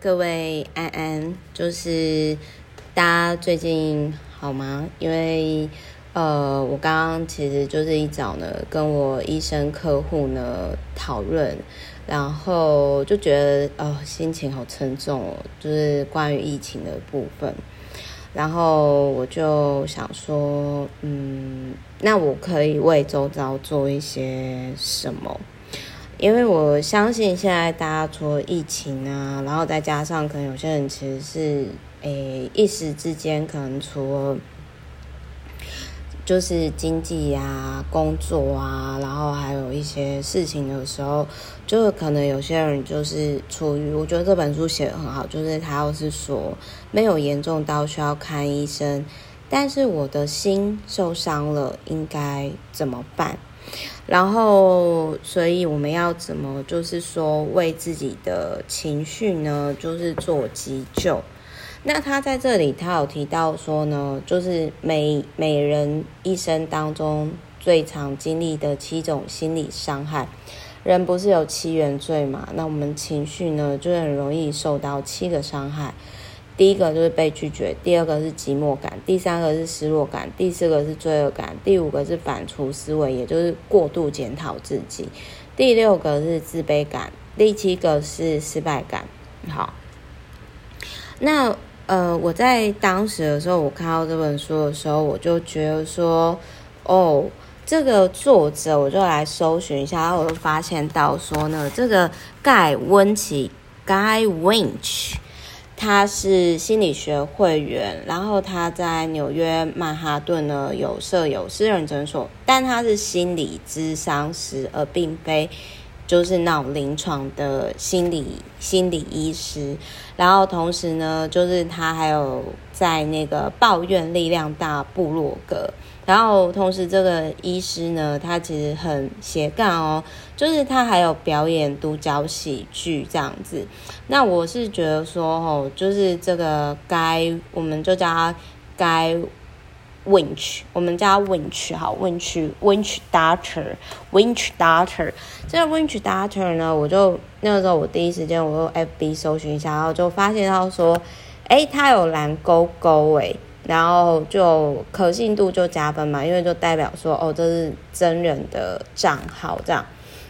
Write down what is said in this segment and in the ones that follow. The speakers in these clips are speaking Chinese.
各位安安，就是大家最近好吗？因为呃，我刚刚其实就是一早呢，跟我医生客户呢讨论，然后就觉得哦，心情好沉重哦，就是关于疫情的部分，然后我就想说，嗯，那我可以为周遭做一些什么？因为我相信现在大家除了疫情啊，然后再加上可能有些人其实是诶一时之间可能除了就是经济啊、工作啊，然后还有一些事情的时候，就可能有些人就是处于，我觉得这本书写得很好，就是他要是说没有严重到需要看医生，但是我的心受伤了，应该怎么办？然后，所以我们要怎么，就是说为自己的情绪呢，就是做急救。那他在这里，他有提到说呢，就是每每人一生当中最常经历的七种心理伤害。人不是有七原罪嘛？那我们情绪呢，就很容易受到七个伤害。第一个就是被拒绝，第二个是寂寞感，第三个是失落感，第四个是罪恶感，第五个是反刍思维，也就是过度检讨自己，第六个是自卑感，第七个是失败感。好，那呃，我在当时的时候，我看到这本书的时候，我就觉得说，哦，这个作者，我就来搜寻一下，然后我就发现到说呢，这个盖温奇 （Guy Winch）。他是心理学会员，然后他在纽约曼哈顿呢有设有私人诊所，但他是心理咨商师，而并非就是那种临床的心理心理医师。然后同时呢，就是他还有在那个抱怨力量大部落格。然后同时，这个医师呢，他其实很斜杠哦，就是他还有表演独角喜剧这样子。那我是觉得说，哦，就是这个该，我们就叫他该 Winch，我们叫他 Winch 好，Winch Winch Doctor，Winch Doctor。这个 Winch Doctor 呢，我就那个时候我第一时间我用 FB 搜寻一下，然后就发现到说，诶，他有蓝勾勾诶。然后就可信度就加分嘛，因为就代表说哦，这是真人的账号这样。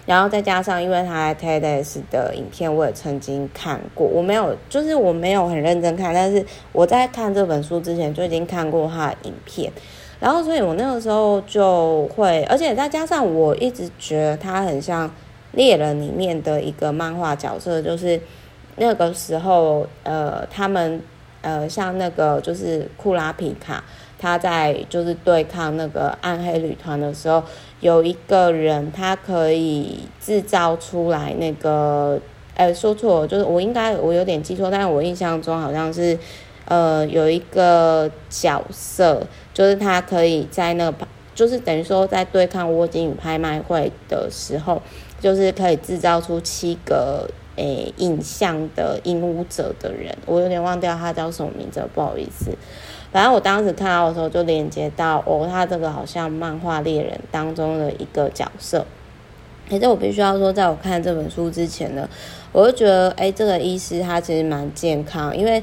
然后再加上，因为他 TEDx 的影片我也曾经看过，我没有，就是我没有很认真看，但是我在看这本书之前就已经看过他的影片。然后所以我那个时候就会，而且再加上我一直觉得他很像猎人里面的一个漫画角色，就是那个时候呃他们。呃，像那个就是库拉皮卡，他在就是对抗那个暗黑旅团的时候，有一个人他可以制造出来那个，呃，说错，就是我应该我有点记错，但是我印象中好像是，呃，有一个角色，就是他可以在那个，就是等于说在对抗沃金与拍卖会的时候，就是可以制造出七个。诶，影像的影舞者的人，我有点忘掉他叫什么名字，不好意思。反正我当时看到的时候，就连接到哦，他这个好像漫画猎人当中的一个角色。可是我必须要说，在我看这本书之前呢，我就觉得，哎，这个医师他其实蛮健康，因为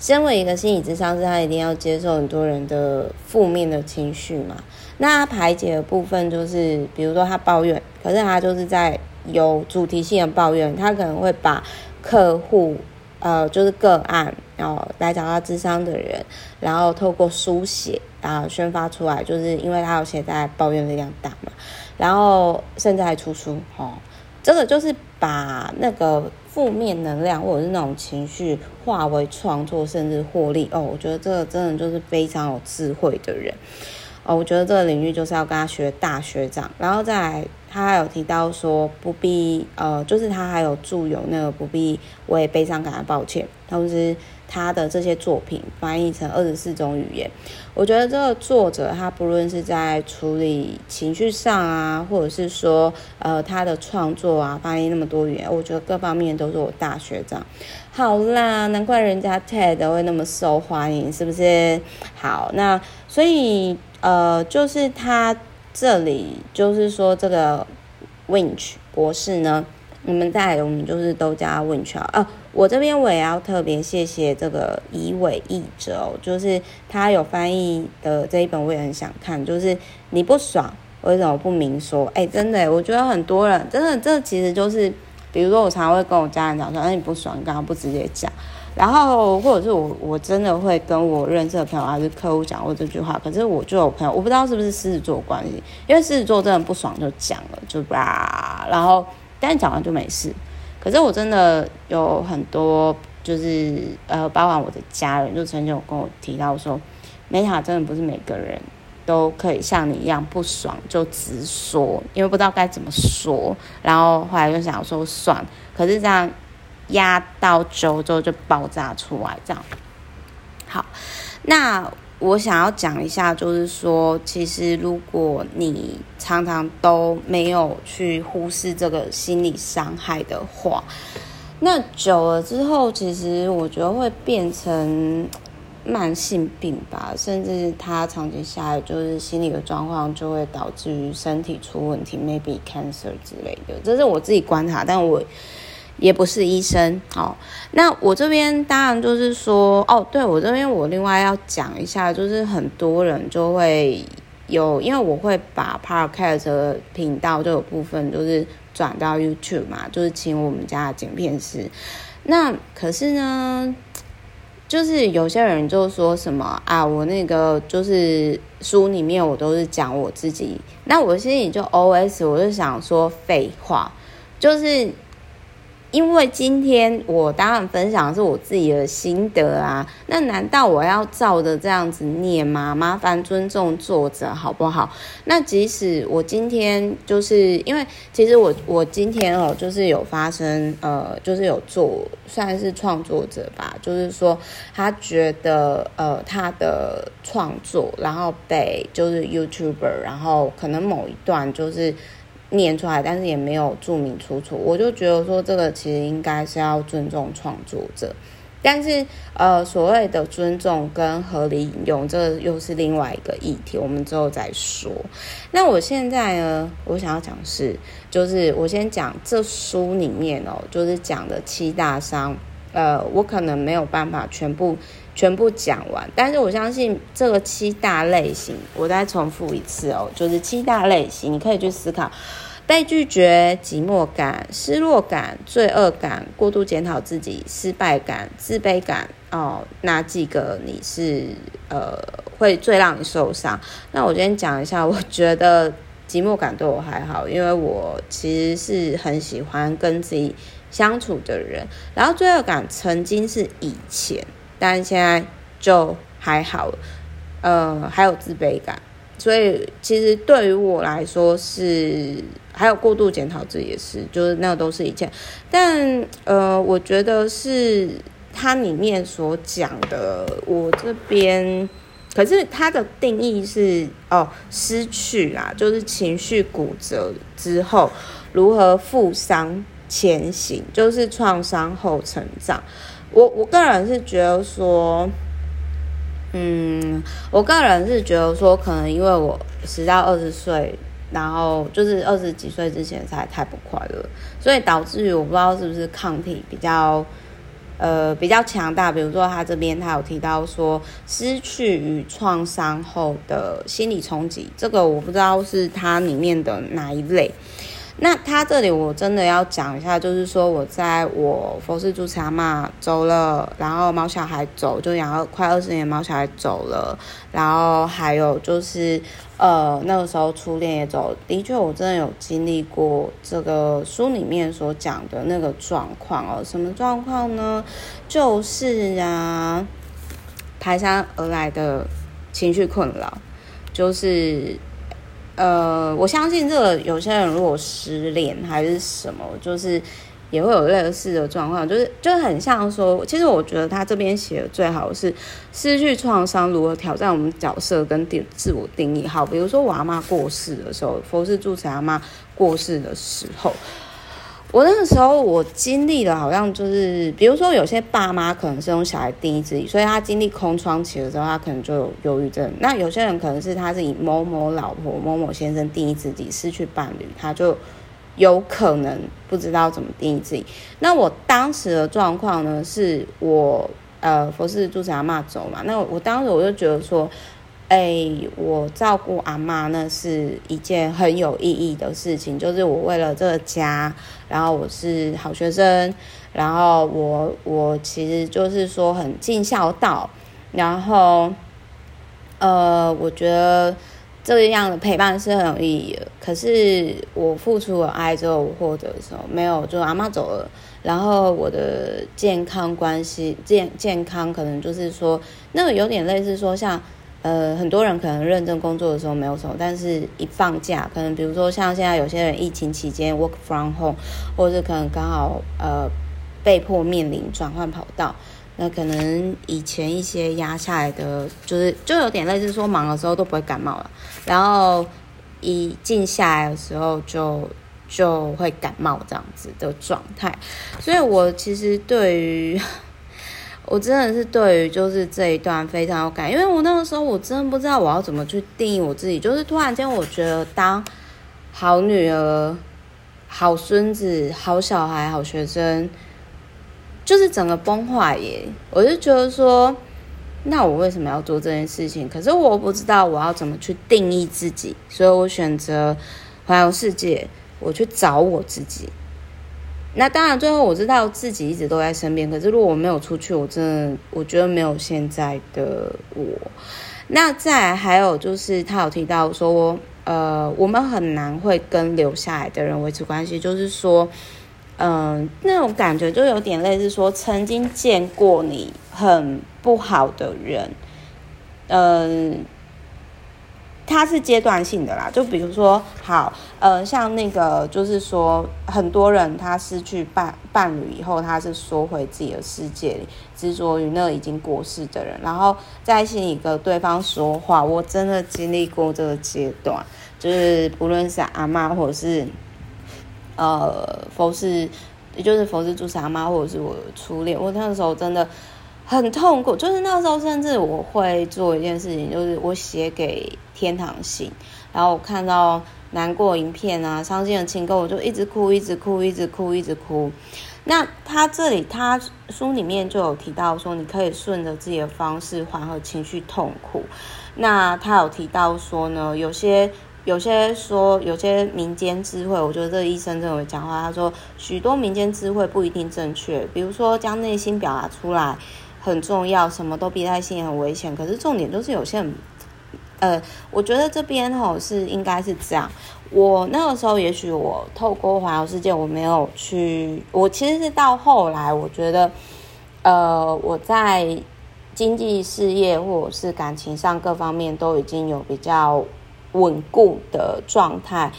身为一个心理咨商师，他一定要接受很多人的负面的情绪嘛。那他排解的部分就是，比如说他抱怨，可是他就是在。有主题性的抱怨，他可能会把客户，呃，就是个案，然后来找他咨商的人，然后透过书写，啊宣发出来，就是因为他有写在抱怨力量大嘛，然后甚至还出书，哦，这个就是把那个负面能量或者是那种情绪化为创作，甚至获利，哦，我觉得这个真的就是非常有智慧的人，哦，我觉得这个领域就是要跟他学大学长，然后再。他还有提到说不必呃，就是他还有著有那个不必为悲伤感到抱歉，同时他的这些作品翻译成二十四种语言。我觉得这个作者他不论是在处理情绪上啊，或者是说呃他的创作啊，翻译那么多语言，我觉得各方面都是我大学长。好啦，难怪人家 TED 会那么受欢迎，是不是？好，那所以呃，就是他。这里就是说，这个 Winch 博士呢，我们在我们就是都叫 Winch 啊我这边我也要特别谢谢这个以伟译者，就是他有翻译的这一本，我也很想看。就是你不爽，为什么不明说？哎，真的，我觉得很多人真的，这其实就是，比如说我常常会跟我家人讲说，哎你不爽，你干嘛不直接讲？然后，或者是我我真的会跟我认识的朋友还是客户讲过这句话。可是我就有朋友，我不知道是不是狮子座关系，因为狮子座真的不爽就讲了，就吧。然后，但讲完就没事。可是我真的有很多，就是呃，包括我的家人，就曾经有跟我提到说，梅塔真的不是每个人都可以像你一样不爽就直说，因为不知道该怎么说。然后后来就想说算，可是这样。压到久之后就爆炸出来，这样。好，那我想要讲一下，就是说，其实如果你常常都没有去忽视这个心理伤害的话，那久了之后，其实我觉得会变成慢性病吧，甚至它长期下来，就是心理的状况就会导致于身体出问题，maybe cancer 之类的。这是我自己观察，但我。也不是医生哦，那我这边当然就是说，哦，对，我这边我另外要讲一下，就是很多人就会有，因为我会把 Podcast 的频道就有部分就是转到 YouTube 嘛，就是请我们家的剪片师。那可是呢，就是有些人就说什么啊，我那个就是书里面我都是讲我自己，那我心里就 OS，我就想说废话，就是。因为今天我当然分享是我自己的心得啊，那难道我要照着这样子念吗？麻烦尊重作者好不好？那即使我今天就是因为其实我我今天哦，就是有发生呃，就是有做算是创作者吧，就是说他觉得呃他的创作然后被就是 YouTuber，然后可能某一段就是。念出来，但是也没有注明出处，我就觉得说这个其实应该是要尊重创作者，但是呃所谓的尊重跟合理引用，这又是另外一个议题，我们之后再说。那我现在呢，我想要讲是，就是我先讲这书里面哦，就是讲的七大伤，呃，我可能没有办法全部全部讲完，但是我相信这个七大类型，我再重复一次哦，就是七大类型，你可以去思考。被拒绝、寂寞感、失落感、罪恶感、过度检讨自己、失败感、自卑感哦，哪几个你是呃会最让你受伤？那我今天讲一下，我觉得寂寞感对我还好，因为我其实是很喜欢跟自己相处的人。然后罪恶感曾经是以前，但现在就还好。呃，还有自卑感。所以其实对于我来说是，还有过度检讨自己也是，就是那个都是以前。但呃，我觉得是它里面所讲的，我这边可是它的定义是哦，失去啦，就是情绪骨折之后如何负伤前行，就是创伤后成长。我我个人是觉得说。嗯，我个人是觉得说，可能因为我十到二十岁，然后就是二十几岁之前才太不快乐，所以导致于我不知道是不是抗体比较呃比较强大。比如说他这边他有提到说，失去与创伤后的心理冲击，这个我不知道是它里面的哪一类。那他这里我真的要讲一下，就是说我在我佛寺住持阿嬷走了，然后毛小孩走，就养了快二十年，毛小孩走了，然后还有就是呃那个时候初恋也走，的确我真的有经历过这个书里面所讲的那个状况哦，什么状况呢？就是啊，排山而来的情绪困扰，就是。呃，我相信这个有些人如果失恋还是什么，就是也会有类似的状况，就是就很像说，其实我觉得他这边写的最好是失去创伤如何挑战我们角色跟定自我定义。好，比如说我阿妈过世的时候，佛是住持阿妈过世的时候。我那个时候，我经历的好像就是，比如说有些爸妈可能是用小孩定义自己，所以他经历空窗期的时候，他可能就有忧郁症。那有些人可能是他是以某某老婆、某某先生定义自己，失去伴侣，他就有可能不知道怎么定义自己。那我当时的状况呢，是我呃佛事住持阿嬷走嘛，那我当时我就觉得说，哎、我照顾阿妈那是一件很有意义的事情，就是我为了这个家，然后我是好学生，然后我我其实就是说很尽孝道，然后呃，我觉得。这样的陪伴是很有意义的，可是我付出了爱之后，我获得的时候没有，就阿妈走了，然后我的健康关系健健康可能就是说，那个有点类似说像，呃，很多人可能认真工作的时候没有什么，但是一放假，可能比如说像现在有些人疫情期间 work from home，或者是可能刚好呃被迫面临转换跑道。那可能以前一些压下来的，就是就有点类似说忙的时候都不会感冒了，然后一静下来的时候就就会感冒这样子的状态。所以我其实对于我真的是对于就是这一段非常有感，因为我那个时候我真的不知道我要怎么去定义我自己，就是突然间我觉得当好女儿、好孙子、好小孩、好学生。就是整个崩坏耶！我就觉得说，那我为什么要做这件事情？可是我不知道我要怎么去定义自己，所以我选择环游世界，我去找我自己。那当然，最后我知道自己一直都在身边。可是如果我没有出去，我真的我觉得没有现在的我。那再还有就是，他有提到说，呃，我们很难会跟留下来的人维持关系，就是说。嗯，那种感觉就有点类似说，曾经见过你很不好的人，嗯，他是阶段性的啦。就比如说，好，呃，像那个，就是说，很多人他失去伴伴侣以后，他是缩回自己的世界里，执着于那已经过世的人，然后在心里跟对方说话。我真的经历过这个阶段，就是不论是阿妈或者是。呃，佛事，也就是佛事住持阿嬷，或者是我初恋，我那个时候真的很痛苦。就是那时候，甚至我会做一件事情，就是我写给天堂信，然后我看到难过影片啊、伤心的情歌，我就一直哭，一直哭，一直哭，一直哭。那他这里，他书里面就有提到说，你可以顺着自己的方式缓和情绪痛苦。那他有提到说呢，有些。有些说，有些民间智慧，我觉得这个医生认为讲话，他说许多民间智慧不一定正确。比如说，将内心表达出来很重要，什么都憋在心很危险。可是重点就是有些人，呃，我觉得这边吼是应该是这样。我那个时候，也许我透过环游世界，我没有去。我其实是到后来，我觉得，呃，我在经济事业或者是感情上各方面都已经有比较。稳固的状态，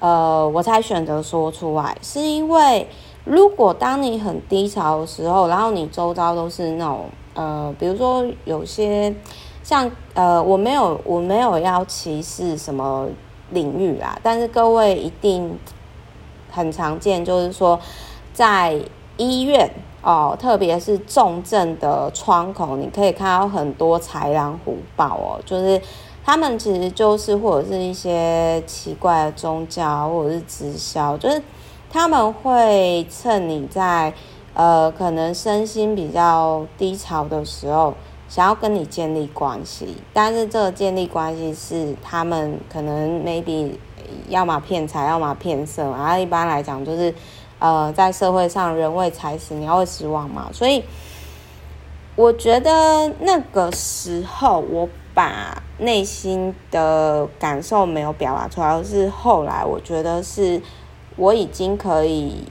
呃，我才选择说出来，是因为如果当你很低潮的时候，然后你周遭都是那种，呃，比如说有些像，呃，我没有，我没有要歧视什么领域啦，但是各位一定很常见，就是说在医院哦，特别是重症的窗口，你可以看到很多豺狼虎豹哦，就是。他们其实就是或者是一些奇怪的宗教，或者是直销，就是他们会趁你在呃可能身心比较低潮的时候，想要跟你建立关系，但是这个建立关系是他们可能 maybe 要么骗财，要么骗色，然后一般来讲就是呃在社会上人为财死，鸟为食亡嘛，所以我觉得那个时候我。把内心的感受没有表达出来，而是后来我觉得是我已经可以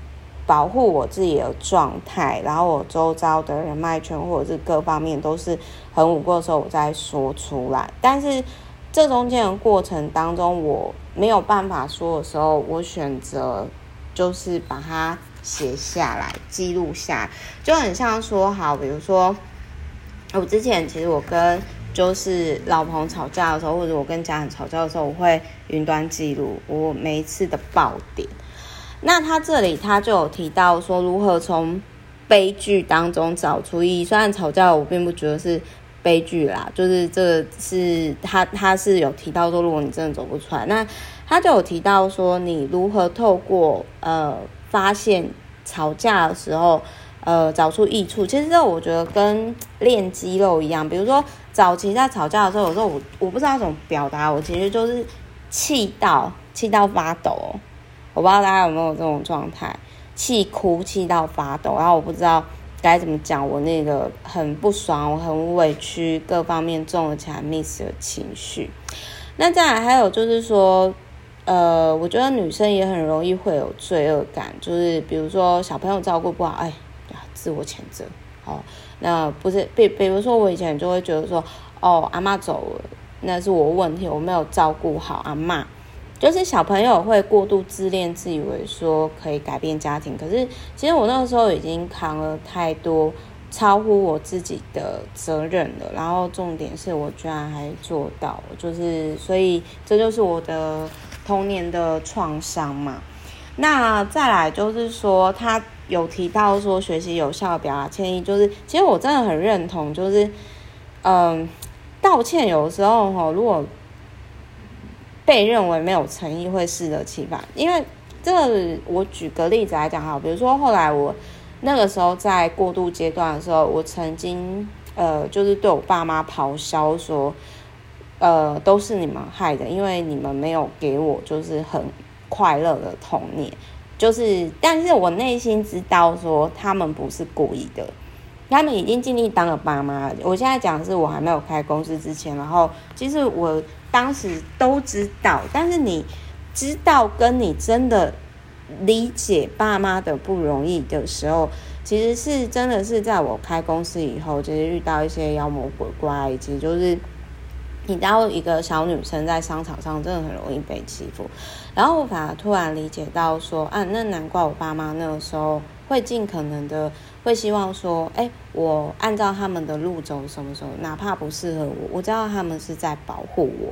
保护我自己的状态，然后我周遭的人脉圈或者是各方面都是很稳固的时候，我再说出来。但是这中间的过程当中，我没有办法说的时候，我选择就是把它写下来，记录下来，就很像说好，比如说我之前其实我跟。就是老朋友吵架的时候，或者我跟家人吵架的时候，我会云端记录我每一次的爆点。那他这里他就有提到说，如何从悲剧当中找出意义。虽然吵架，我并不觉得是悲剧啦，就是这是他他是有提到说，如果你真的走不出来，那。他就有提到说，你如何透过呃发现吵架的时候，呃找出益处。其实这我觉得跟练肌肉一样，比如说早期在吵架的时候，有时候我我不知道怎么表达，我其实就是气到气到发抖，我不知道大家有没有这种状态，气哭气到发抖，然后我不知道。该怎么讲？我那个很不爽，我很委屈，各方面重了起来，miss 的情绪。那再来还有就是说，呃，我觉得女生也很容易会有罪恶感，就是比如说小朋友照顾不好，哎，自我谴责。哦，那不是比比如说我以前就会觉得说，哦，阿嬷走了，那是我问题，我没有照顾好阿嬷。就是小朋友会过度自恋，自以为说可以改变家庭，可是其实我那个时候已经扛了太多超乎我自己的责任了。然后重点是我居然还做到，就是所以这就是我的童年的创伤嘛。那再来就是说，他有提到说学习有效表达歉意，就是其实我真的很认同，就是嗯，道歉有时候哈，如果被认为没有诚意会适得其反，因为这个我举个例子来讲哈，比如说后来我那个时候在过渡阶段的时候，我曾经呃就是对我爸妈咆哮说，呃都是你们害的，因为你们没有给我就是很快乐的童年，就是但是我内心知道说他们不是故意的，他们已经尽力当了爸妈。我现在讲的是我还没有开公司之前，然后其实我。当时都知道，但是你知道跟你真的理解爸妈的不容易的时候，其实是真的是在我开公司以后，就是遇到一些妖魔鬼怪，以及就是你知道一个小女生在商场上真的很容易被欺负，然后我反而突然理解到说，啊，那难怪我爸妈那个时候会尽可能的。会希望说，哎，我按照他们的路走，什么时候哪怕不适合我，我知道他们是在保护我。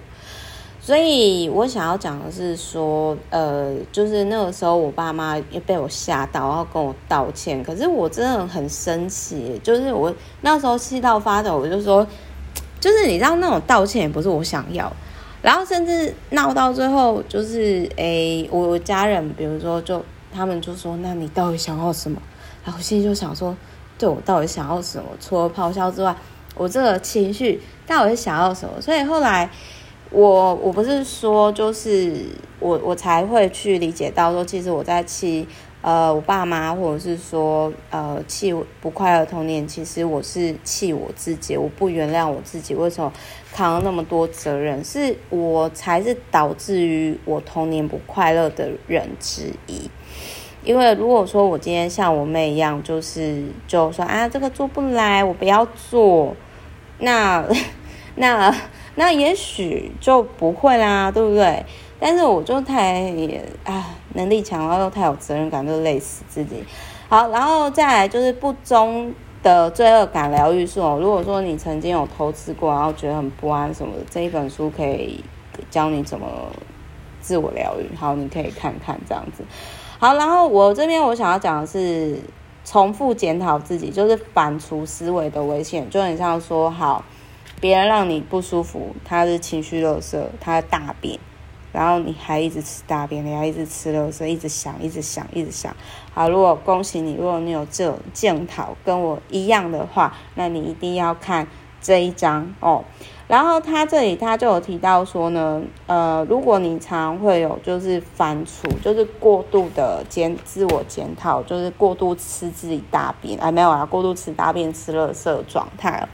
所以我想要讲的是说，呃，就是那个时候我爸妈也被我吓到，然后跟我道歉。可是我真的很生气，就是我那时候气到发抖，我就说，就是你知道那种道歉也不是我想要，然后甚至闹到最后，就是诶，我家人比如说就他们就说，那你到底想要什么？然后我心里就想说，对，我到底想要什么？除了咆哮之外，我这个情绪到底是想要什么？所以后来我我不是说，就是我我才会去理解到说，其实我在气呃我爸妈，或者是说呃气不快乐童年，其实我是气我自己，我不原谅我自己，为什么扛了那么多责任？是我才是导致于我童年不快乐的人之一。因为如果说我今天像我妹一样，就是就说啊，这个做不来，我不要做，那 那那也许就不会啦，对不对？但是我就太啊，能力强，然后又太有责任感，就累死自己。好，然后再来就是不忠的罪恶感疗愈术。如果说你曾经有投资过，然后觉得很不安什么的，这一本书可以教你怎么自我疗愈。好，你可以看看这样子。好，然后我这边我想要讲的是重复检讨自己，就是反刍思维的危险。就很像说，好，别人让你不舒服，他是情绪垃圾，他大便，然后你还一直吃大便，你还一直吃垃圾，一直想，一直想，一直想。好，如果恭喜你，如果你有这种检讨跟我一样的话，那你一定要看这一章哦。然后他这里他就有提到说呢，呃，如果你常会有就是反刍，就是过度的检自我检讨，就是过度吃自己大便，哎，没有啊，过度吃大便吃垃圾状态，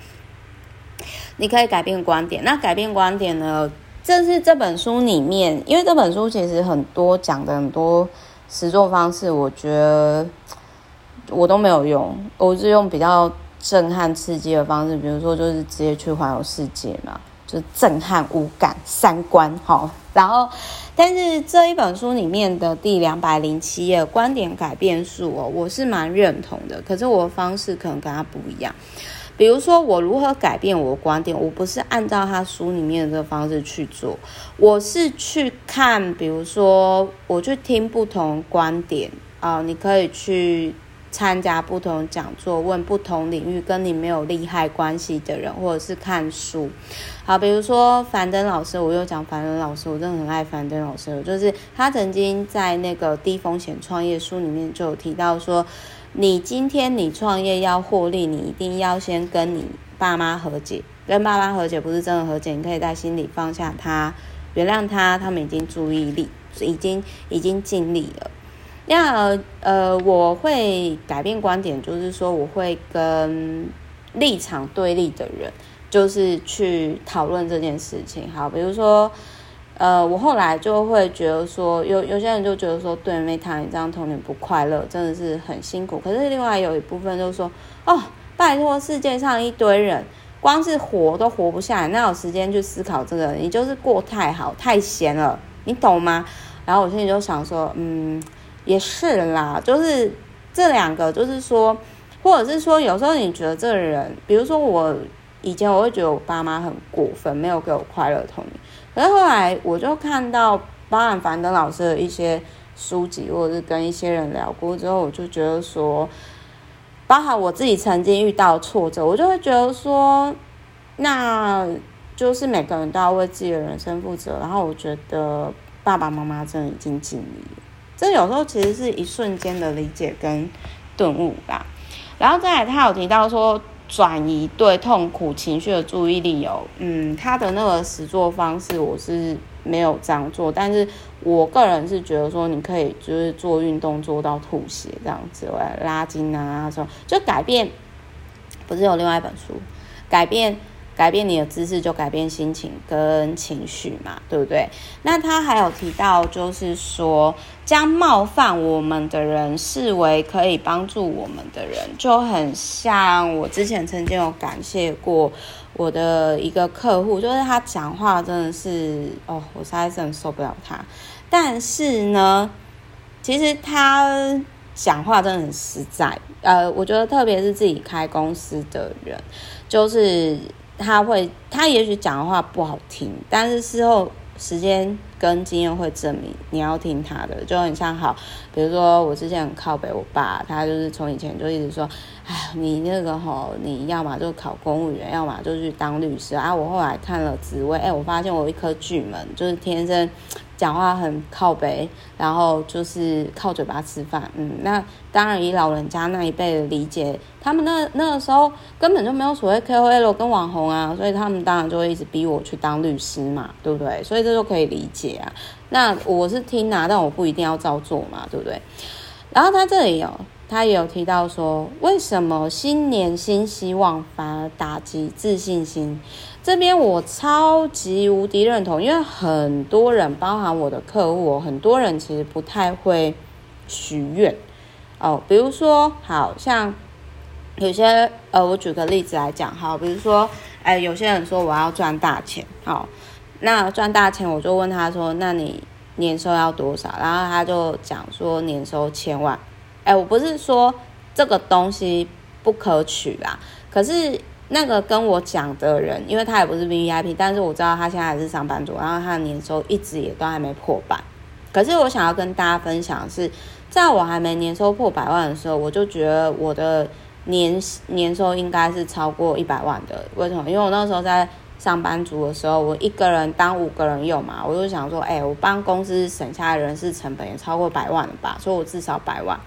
你可以改变观点。那改变观点呢，这是这本书里面，因为这本书其实很多讲的很多实作方式，我觉得我都没有用，我是用比较。震撼刺激的方式，比如说就是直接去环游世界嘛，就震撼五感三观好。然后，但是这一本书里面的第两百零七页观点改变术哦，我是蛮认同的。可是我的方式可能跟他不一样。比如说我如何改变我的观点，我不是按照他书里面的这个方式去做，我是去看，比如说我去听不同观点啊，你可以去。参加不同讲座，问不同领域跟你没有利害关系的人，或者是看书。好，比如说樊登老师，我又讲樊登老师，我真的很爱樊登老师，就是他曾经在那个低风险创业书里面就有提到说，你今天你创业要获利，你一定要先跟你爸妈和解，跟爸妈和解不是真的和解，你可以在心里放下他，原谅他，他们已经注意力，已经已经尽力了。那呃，我会改变观点，就是说我会跟立场对立的人，就是去讨论这件事情。好，比如说，呃，我后来就会觉得说，有有些人就觉得说，对，Meta 你这样童年不快乐，真的是很辛苦。可是另外有一部分就说，哦，拜托，世界上一堆人，光是活都活不下来，哪有时间去思考这个？你就是过太好，太闲了，你懂吗？然后我现在就想说，嗯。也是啦，就是这两个，就是说，或者是说，有时候你觉得这个人，比如说我以前我会觉得我爸妈很过分，没有给我快乐童年，可是后来我就看到包含樊登老师的一些书籍，或者是跟一些人聊过之后，我就觉得说，包含我自己曾经遇到挫折，我就会觉得说，那就是每个人都要为自己的人生负责，然后我觉得爸爸妈妈真的已经尽力了。这有时候其实是一瞬间的理解跟顿悟吧，然后再来，他有提到说转移对痛苦情绪的注意力哦，嗯，他的那个实作方式我是没有这样做，但是我个人是觉得说你可以就是做运动做到吐血这样子，拉筋啊什么，就改变，不是有另外一本书改变。改变你的姿势，就改变心情跟情绪嘛，对不对？那他还有提到，就是说将冒犯我们的人视为可以帮助我们的人，就很像我之前曾经有感谢过我的一个客户，就是他讲话真的是哦，我实在是很受不了他。但是呢，其实他讲话真的很实在。呃，我觉得特别是自己开公司的人，就是。他会，他也许讲的话不好听，但是事后时间跟经验会证明你要听他的，就很像好，比如说我之前很靠北我爸，他就是从以前就一直说，哎，你那个吼，你要么就考公务员，要么就去当律师啊。我后来看了职位，哎，我发现我有一颗巨门，就是天生。讲话很靠北，然后就是靠嘴巴吃饭。嗯，那当然以老人家那一辈的理解，他们那那个时候根本就没有所谓 KOL 跟网红啊，所以他们当然就会一直逼我去当律师嘛，对不对？所以这就可以理解啊。那我是听啊，但我不一定要照做嘛，对不对？然后他这里有，他也有提到说，为什么新年新希望反而打击自信心？这边我超级无敌认同，因为很多人，包含我的客户，很多人其实不太会许愿哦。比如说，好像有些呃，我举个例子来讲，哈，比如说，哎，有些人说我要赚大钱，好，那赚大钱，我就问他说，那你年收要多少？然后他就讲说年收千万。哎，我不是说这个东西不可取啦，可是。那个跟我讲的人，因为他也不是 VIP，但是我知道他现在还是上班族，然后他的年收一直也都还没破百。可是我想要跟大家分享的是，在我还没年收破百万的时候，我就觉得我的年年收应该是超过一百万的。为什么？因为我那时候在上班族的时候，我一个人当五个人用嘛，我就想说，哎，我帮公司省下的人事成本也超过百万了吧，所以我至少百万。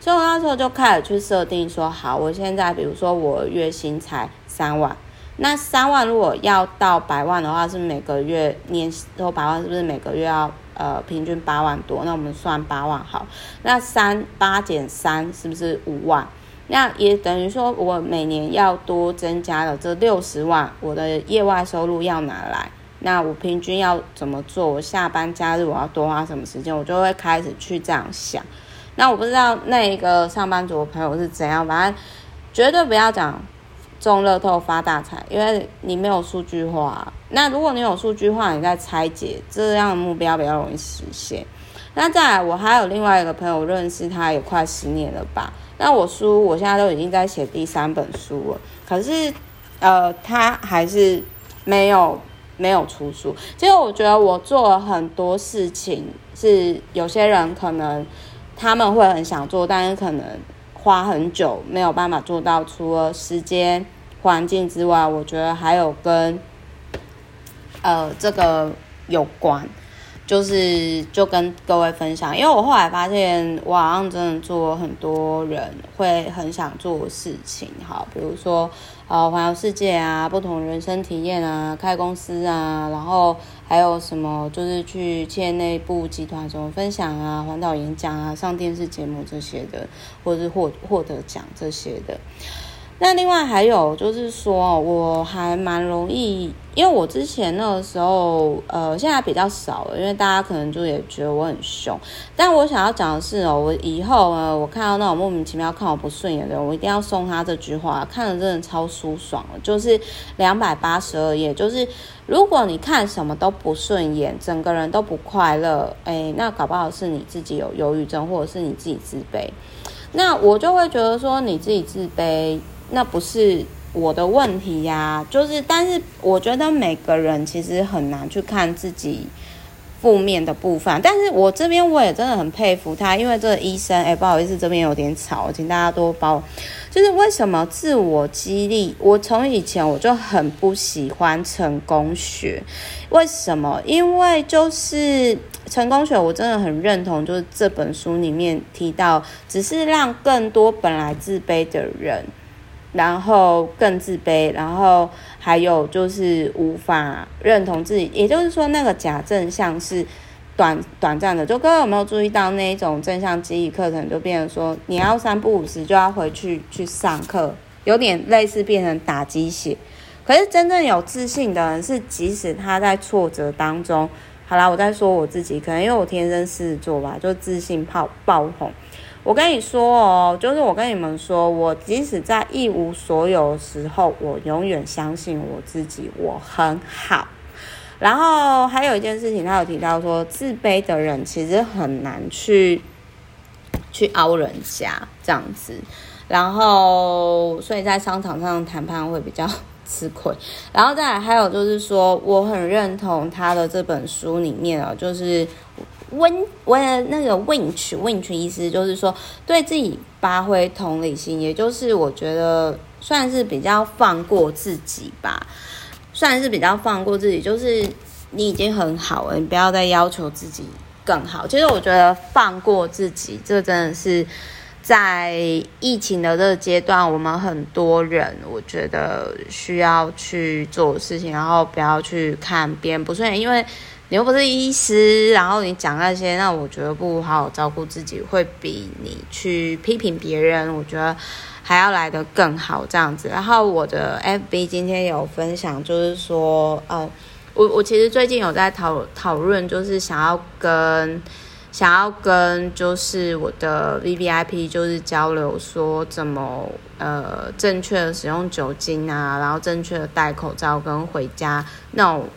所以我那时候就开始去设定说，好，我现在比如说我月薪才三万，那三万如果要到百万的话，是每个月年收百万，是不是每个月要呃平均八万多？那我们算八万好，那三八减三是不是五万？那也等于说我每年要多增加了这六十万，我的业外收入要拿来，那我平均要怎么做？我下班假日我要多花什么时间？我就会开始去这样想。那我不知道那个上班族的朋友是怎样，反正绝对不要讲中乐透发大财，因为你没有数据化。那如果你有数据化，你再拆解这样的目标比较容易实现。那再来，我还有另外一个朋友认识他也快十年了吧？那我书我现在都已经在写第三本书了，可是呃，他还是没有没有出书。其实我觉得我做了很多事情，是有些人可能。他们会很想做，但是可能花很久没有办法做到，除了时间、环境之外，我觉得还有跟呃这个有关。就是就跟各位分享，因为我后来发现，网上真的做很多人会很想做的事情，好，比如说呃环游世界啊，不同人生体验啊，开公司啊，然后还有什么就是去企业内部集团什么分享啊，环岛演讲啊，上电视节目这些的，或者是获获得奖这些的。那另外还有就是说，我还蛮容易，因为我之前那个时候，呃，现在比较少了，因为大家可能就也觉得我很凶。但我想要讲的是哦，我以后呢，我看到那种莫名其妙看我不顺眼的人，我一定要送他这句话，看了真的超舒爽了。就是两百八十二页，就是如果你看什么都不顺眼，整个人都不快乐，哎，那搞不好是你自己有忧郁症，或者是你自己自卑。那我就会觉得说，你自己自卑。那不是我的问题呀、就是，但是我觉得每个人其实很难去看自己负面的部分。但是我这边我也真的很佩服他，因为这个医生，哎、不好意思，这边有点吵，请大家多包。就是为什么自我激励？我从以前我就很不喜欢成功学，为什么？因为就是成功学，我真的很认同，就是这本书里面提到，只是让更多本来自卑的人。然后更自卑，然后还有就是无法认同自己，也就是说，那个假正向是短短暂的。就各位有没有注意到那一种正向激励课程，就变成说你要三不五时就要回去去上课，有点类似变成打鸡血。可是真正有自信的人，是即使他在挫折当中，好啦，我在说我自己，可能因为我天生狮子座吧，就自信爆爆红。我跟你说哦，就是我跟你们说，我即使在一无所有的时候，我永远相信我自己，我很好。然后还有一件事情，他有提到说，自卑的人其实很难去去凹人家这样子。然后，所以在商场上谈判会比较吃亏。然后再来，还有就是说，我很认同他的这本书里面啊，就是。温温那个 winch winch 意思就是说，对自己发挥同理心，也就是我觉得算是比较放过自己吧，算是比较放过自己，就是你已经很好了，你不要再要求自己更好。其实我觉得放过自己，这真的是在疫情的这个阶段，我们很多人我觉得需要去做事情，然后不要去看别人不顺眼，因为。你又不是医师，然后你讲那些，那我觉得不好好照顾自己，会比你去批评别人，我觉得还要来得更好这样子。然后我的 FB 今天有分享，就是说，哦，我我其实最近有在讨讨论，就是想要跟想要跟就是我的 VVIP 就是交流，说怎么呃正确的使用酒精啊，然后正确的戴口罩跟回家那种。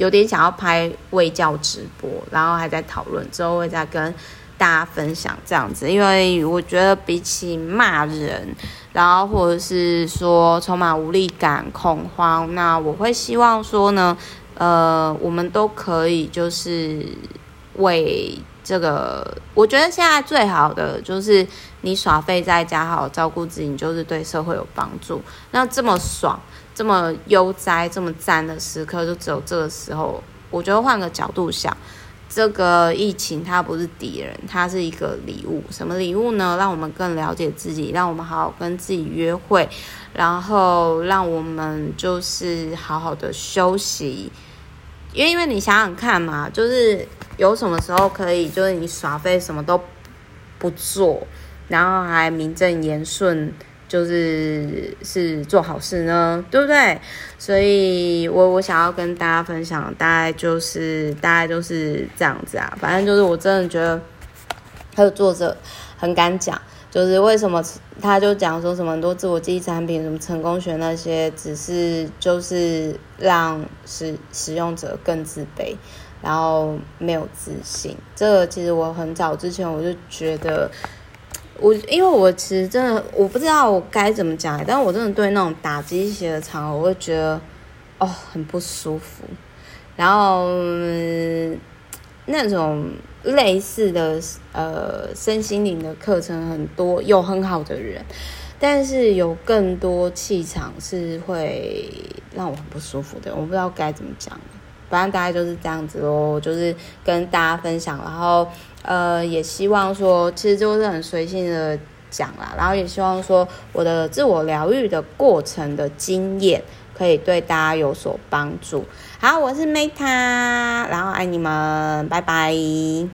有点想要拍卫教直播，然后还在讨论，之后会再跟大家分享这样子。因为我觉得比起骂人，然后或者是说充满无力感、恐慌，那我会希望说呢，呃，我们都可以就是为这个，我觉得现在最好的就是你耍废在家，好好照顾自己，你就是对社会有帮助。那这么爽。这么悠哉、这么赞的时刻，就只有这个时候。我觉得换个角度想，这个疫情它不是敌人，它是一个礼物。什么礼物呢？让我们更了解自己，让我们好好跟自己约会，然后让我们就是好好的休息。因为，因为你想想看嘛，就是有什么时候可以，就是你耍废什么都不做，然后还名正言顺。就是是做好事呢，对不对？所以我我想要跟大家分享，大概就是大概就是这样子啊。反正就是我真的觉得，还有作者很敢讲，就是为什么他就讲说什么很多自我激励产品，什么成功学那些，只是就是让使使用者更自卑，然后没有自信。这个其实我很早之前我就觉得。我因为我其实真的我不知道我该怎么讲，但我真的对那种打鸡血的场合，我会觉得哦很不舒服。然后、那种类似的呃身心灵的课程很多，有很好的人，但是有更多气场是会让我很不舒服的，我不知道该怎么讲。反正大概就是这样子喽，就是跟大家分享，然后呃也希望说，其实就是很随性的讲啦，然后也希望说我的自我疗愈的过程的经验可以对大家有所帮助。好，我是 Meta，然后爱你们，拜拜。